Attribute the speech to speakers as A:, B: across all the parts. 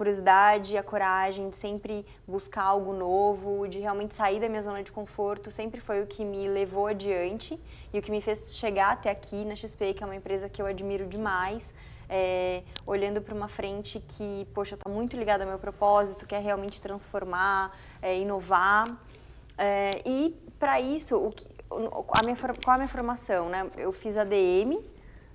A: curiosidade, a coragem de sempre buscar algo novo, de realmente sair da minha zona de conforto, sempre foi o que me levou adiante e o que me fez chegar até aqui na XP, que é uma empresa que eu admiro demais. É, olhando para uma frente que, poxa, está muito ligada ao meu propósito, que é realmente transformar, é, inovar. É, e para isso, o que, a minha, qual a minha formação? Né? Eu fiz ADM,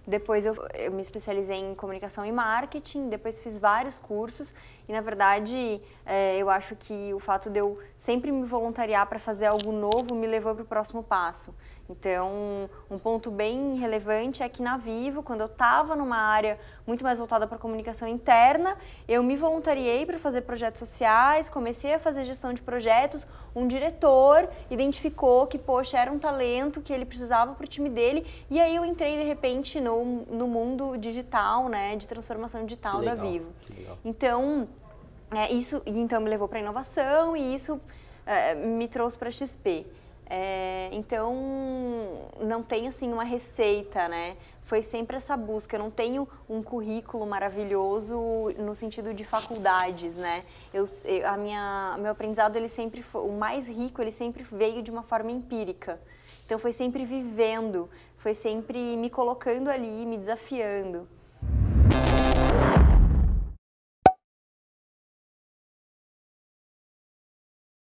A: depois eu, eu, me especializei em comunicação e marketing, depois fiz vários cursos e na verdade é, eu acho que o fato de eu sempre me voluntariar para fazer algo novo me levou para o próximo passo. Então, um ponto bem relevante é que na Vivo, quando eu estava numa área muito mais voltada para comunicação interna, eu me voluntariei para fazer projetos sociais, comecei a fazer gestão de projetos. Um diretor identificou que, poxa, era um talento que ele precisava para o time dele, e aí eu entrei de repente no, no mundo digital, né, de transformação digital da Vivo. Então, é, isso então me levou para inovação e isso é, me trouxe para XP. É, então, não tem assim uma receita, né? Foi sempre essa busca. Eu não tenho um currículo maravilhoso no sentido de faculdades, né? Eu, a minha, meu aprendizado ele sempre foi, o mais rico, ele sempre veio de uma forma empírica. Então, foi sempre vivendo, foi sempre me colocando ali, me desafiando.